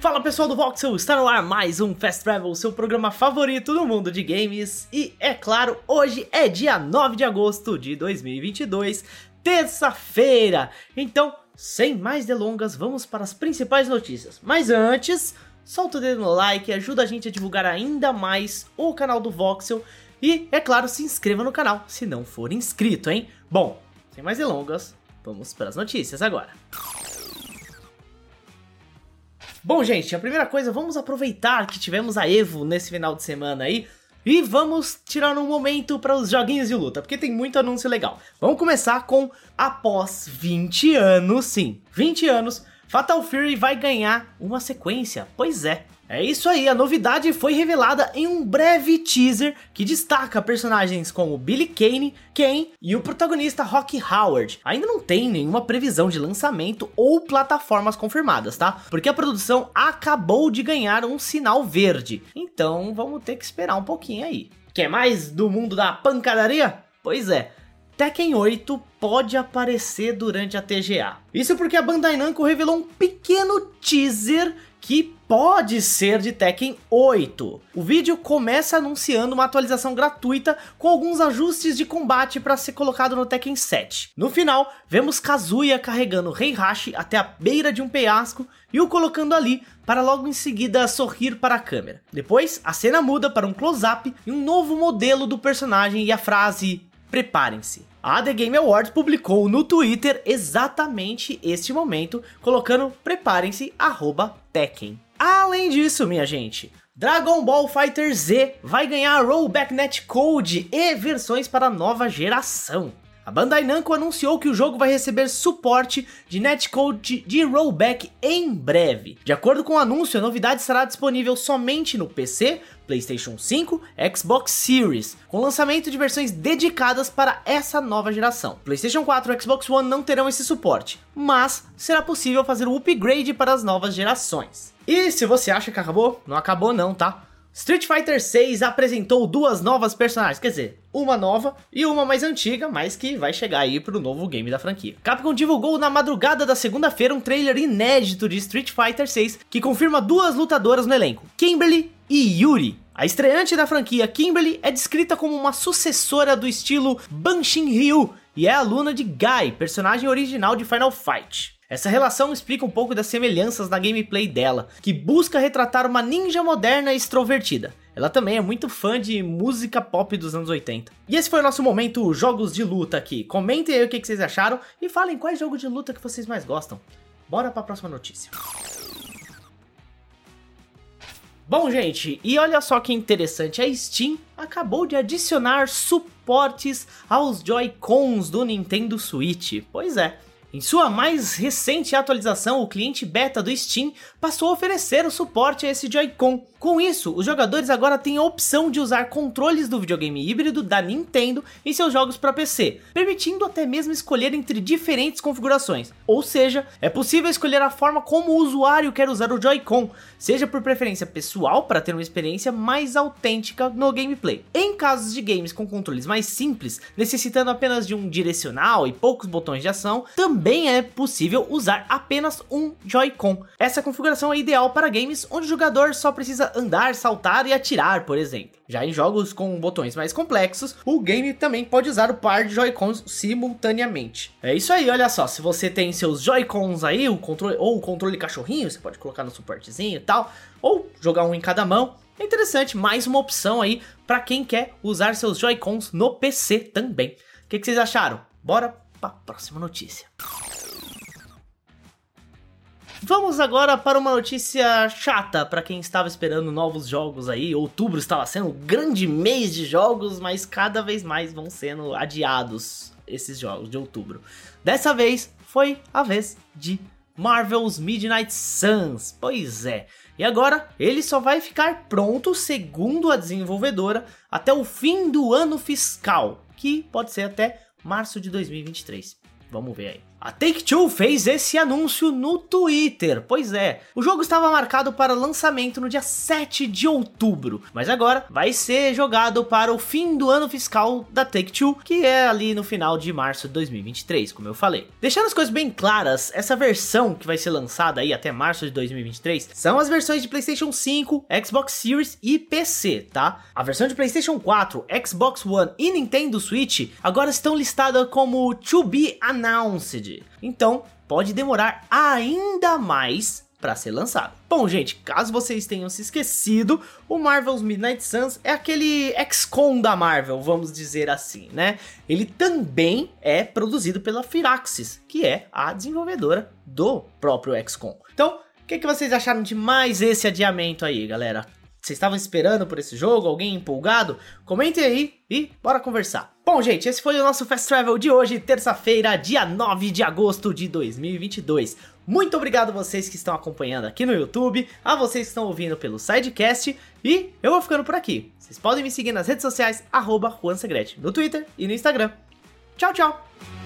Fala pessoal do Voxel, está no ar mais um Fast Travel, seu programa favorito do mundo de games. E é claro, hoje é dia 9 de agosto de 2022, terça-feira. Então, sem mais delongas, vamos para as principais notícias. Mas antes, solta o dedo no like, ajuda a gente a divulgar ainda mais o canal do Voxel. E, é claro, se inscreva no canal se não for inscrito, hein? Bom, sem mais delongas, vamos para as notícias agora. Bom, gente, a primeira coisa, vamos aproveitar que tivemos a Evo nesse final de semana aí e vamos tirar um momento para os joguinhos de luta, porque tem muito anúncio legal. Vamos começar com após 20 anos, sim, 20 anos, Fatal Fury vai ganhar uma sequência. Pois é, é isso aí, a novidade foi revelada em um breve teaser que destaca personagens como Billy Kane, Ken e o protagonista Rocky Howard. Ainda não tem nenhuma previsão de lançamento ou plataformas confirmadas, tá? Porque a produção acabou de ganhar um sinal verde. Então vamos ter que esperar um pouquinho aí. Quer mais do mundo da pancadaria? Pois é, Tekken 8 pode aparecer durante a TGA. Isso porque a Bandai Namco revelou um pequeno teaser que pode ser de Tekken 8. O vídeo começa anunciando uma atualização gratuita com alguns ajustes de combate para ser colocado no Tekken 7. No final, vemos Kazuya carregando Heihachi até a beira de um penhasco e o colocando ali para logo em seguida sorrir para a câmera. Depois, a cena muda para um close-up e um novo modelo do personagem e a frase preparem-se. A The Game Awards publicou no Twitter exatamente este momento, colocando preparem-se Tekken. Além disso, minha gente, Dragon Ball Fighter Z vai ganhar rollback netcode e versões para a nova geração. A Bandai Namco anunciou que o jogo vai receber suporte de netcode de rollback em breve. De acordo com o anúncio, a novidade estará disponível somente no PC, PlayStation 5, Xbox Series, com lançamento de versões dedicadas para essa nova geração. PlayStation 4 e Xbox One não terão esse suporte, mas será possível fazer o upgrade para as novas gerações. E se você acha que acabou, não acabou não, tá? Street Fighter 6 apresentou duas novas personagens, quer dizer, uma nova e uma mais antiga, mas que vai chegar aí pro novo game da franquia. Capcom divulgou na madrugada da segunda-feira um trailer inédito de Street Fighter 6 que confirma duas lutadoras no elenco, Kimberly e Yuri. A estreante da franquia, Kimberly, é descrita como uma sucessora do estilo Banshin Ryu e é aluna de Guy, personagem original de Final Fight. Essa relação explica um pouco das semelhanças na gameplay dela, que busca retratar uma ninja moderna e extrovertida. Ela também é muito fã de música pop dos anos 80. E esse foi o nosso momento jogos de luta aqui. Comentem aí o que vocês acharam e falem quais jogos de luta que vocês mais gostam. Bora para a próxima notícia. Bom, gente, e olha só que interessante, a Steam acabou de adicionar suportes aos Joy-Cons do Nintendo Switch. Pois é, em sua mais recente atualização, o cliente beta do Steam passou a oferecer o suporte a esse Joy-Con. Com isso, os jogadores agora têm a opção de usar controles do videogame híbrido da Nintendo em seus jogos para PC, permitindo até mesmo escolher entre diferentes configurações. Ou seja, é possível escolher a forma como o usuário quer usar o Joy-Con, seja por preferência pessoal para ter uma experiência mais autêntica no gameplay. Em casos de games com controles mais simples, necessitando apenas de um direcional e poucos botões de ação, também é possível usar apenas um Joy-Con. Essa configuração é ideal para games onde o jogador só precisa andar, saltar e atirar, por exemplo. Já em jogos com botões mais complexos, o game também pode usar o par de Joy-Cons simultaneamente. É isso aí, olha só, se você tem seus Joy-Cons aí, o controle ou o controle cachorrinho, você pode colocar no suportezinho e tal, ou jogar um em cada mão. É interessante, mais uma opção aí para quem quer usar seus Joy-Cons no PC também. O que, que vocês acharam? Bora para a próxima notícia. Vamos agora para uma notícia chata para quem estava esperando novos jogos aí. Outubro estava sendo um grande mês de jogos, mas cada vez mais vão sendo adiados esses jogos de outubro. Dessa vez foi a vez de Marvel's Midnight Suns. Pois é. E agora ele só vai ficar pronto, segundo a desenvolvedora, até o fim do ano fiscal, que pode ser até março de 2023. Vamos ver aí. A Take-Two fez esse anúncio no Twitter. Pois é, o jogo estava marcado para lançamento no dia 7 de outubro, mas agora vai ser jogado para o fim do ano fiscal da Take-Two, que é ali no final de março de 2023, como eu falei. Deixando as coisas bem claras, essa versão que vai ser lançada aí até março de 2023 são as versões de PlayStation 5, Xbox Series e PC, tá? A versão de PlayStation 4, Xbox One e Nintendo Switch agora estão listadas como To Be Announced então, pode demorar ainda mais para ser lançado. Bom, gente, caso vocês tenham se esquecido, o Marvel's Midnight Suns é aquele XCOM da Marvel, vamos dizer assim, né? Ele também é produzido pela Firaxis, que é a desenvolvedora do próprio XCOM. Então, o que, que vocês acharam de mais esse adiamento aí, galera? Vocês estavam esperando por esse jogo? Alguém empolgado? Comentem aí e bora conversar. Bom, gente, esse foi o nosso Fast Travel de hoje, terça-feira, dia 9 de agosto de 2022. Muito obrigado a vocês que estão acompanhando aqui no YouTube, a vocês que estão ouvindo pelo Sidecast e eu vou ficando por aqui. Vocês podem me seguir nas redes sociais, arroba no Twitter e no Instagram. Tchau, tchau!